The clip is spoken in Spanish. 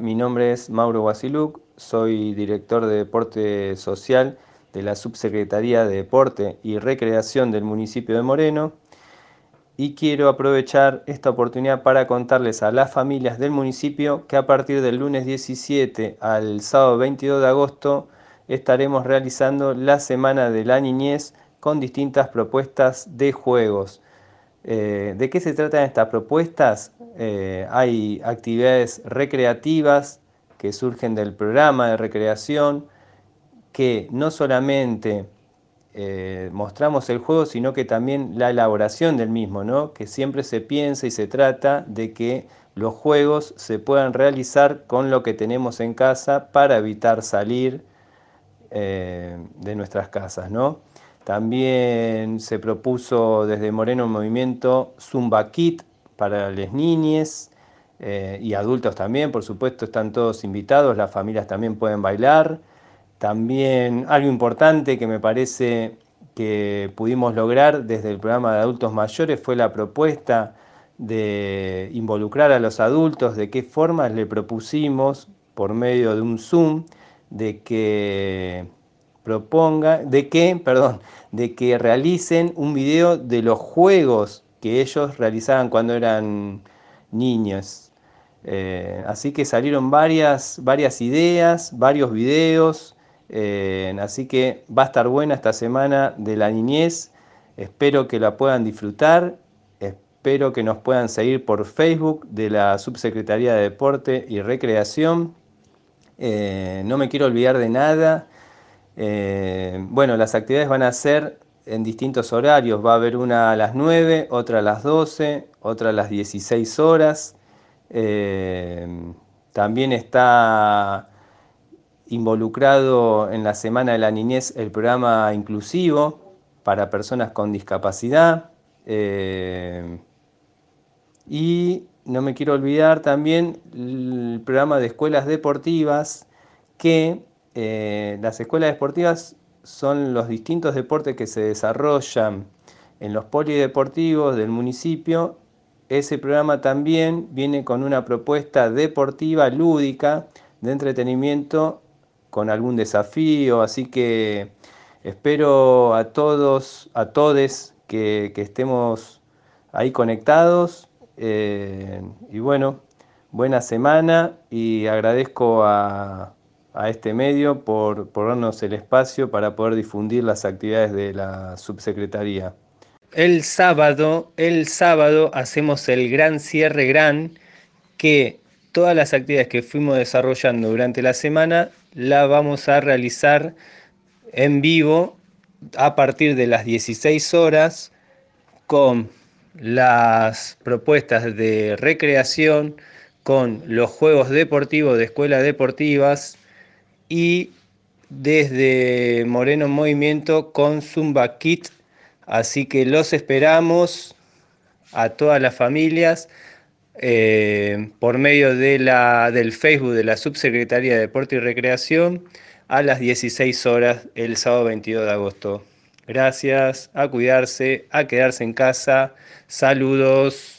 mi nombre es Mauro Guasiluc, soy director de Deporte Social de la Subsecretaría de Deporte y Recreación del municipio de Moreno y quiero aprovechar esta oportunidad para contarles a las familias del municipio que a partir del lunes 17 al sábado 22 de agosto estaremos realizando la Semana de la Niñez con distintas propuestas de juegos. Eh, ¿De qué se tratan estas propuestas? Eh, hay actividades recreativas que surgen del programa de recreación, que no solamente eh, mostramos el juego, sino que también la elaboración del mismo, ¿no? que siempre se piensa y se trata de que los juegos se puedan realizar con lo que tenemos en casa para evitar salir de nuestras casas. ¿no? También se propuso desde Moreno Movimiento Zumba Kit para las niñas eh, y adultos también, por supuesto, están todos invitados, las familias también pueden bailar. También algo importante que me parece que pudimos lograr desde el programa de adultos mayores fue la propuesta de involucrar a los adultos, de qué formas le propusimos por medio de un Zoom, de que proponga, de que, perdón, de que realicen un video de los juegos que ellos realizaban cuando eran niños. Eh, así que salieron varias, varias ideas, varios videos, eh, así que va a estar buena esta semana de la niñez. Espero que la puedan disfrutar, espero que nos puedan seguir por Facebook de la Subsecretaría de Deporte y Recreación. Eh, no me quiero olvidar de nada. Bueno, las actividades van a ser en distintos horarios. Va a haber una a las 9, otra a las 12, otra a las 16 horas. Eh, también está involucrado en la Semana de la Niñez el programa inclusivo para personas con discapacidad. Eh, y no me quiero olvidar también el programa de escuelas deportivas que eh, las escuelas deportivas son los distintos deportes que se desarrollan en los polideportivos del municipio. Ese programa también viene con una propuesta deportiva, lúdica, de entretenimiento, con algún desafío, así que espero a todos, a todes que, estemos ahí conectados. Eh, y bueno, buena semana y agradezco a, a este medio por, darnos el espacio para poder difundir las actividades de la subsecretaría. El sábado, el sábado hacemos el gran cierre gran que todas las actividades que fuimos desarrollando durante la semana la vamos a realizar en vivo a partir de las 16 horas con las propuestas de recreación, con los juegos deportivos de escuelas deportivas, y desde Moreno Movimiento con Zumba Kit. Así que los esperamos a todas las familias eh, por medio de la, del Facebook de la Subsecretaría de Deporte y Recreación a las 16 horas el sábado 22 de agosto. Gracias, a cuidarse, a quedarse en casa. Saludos.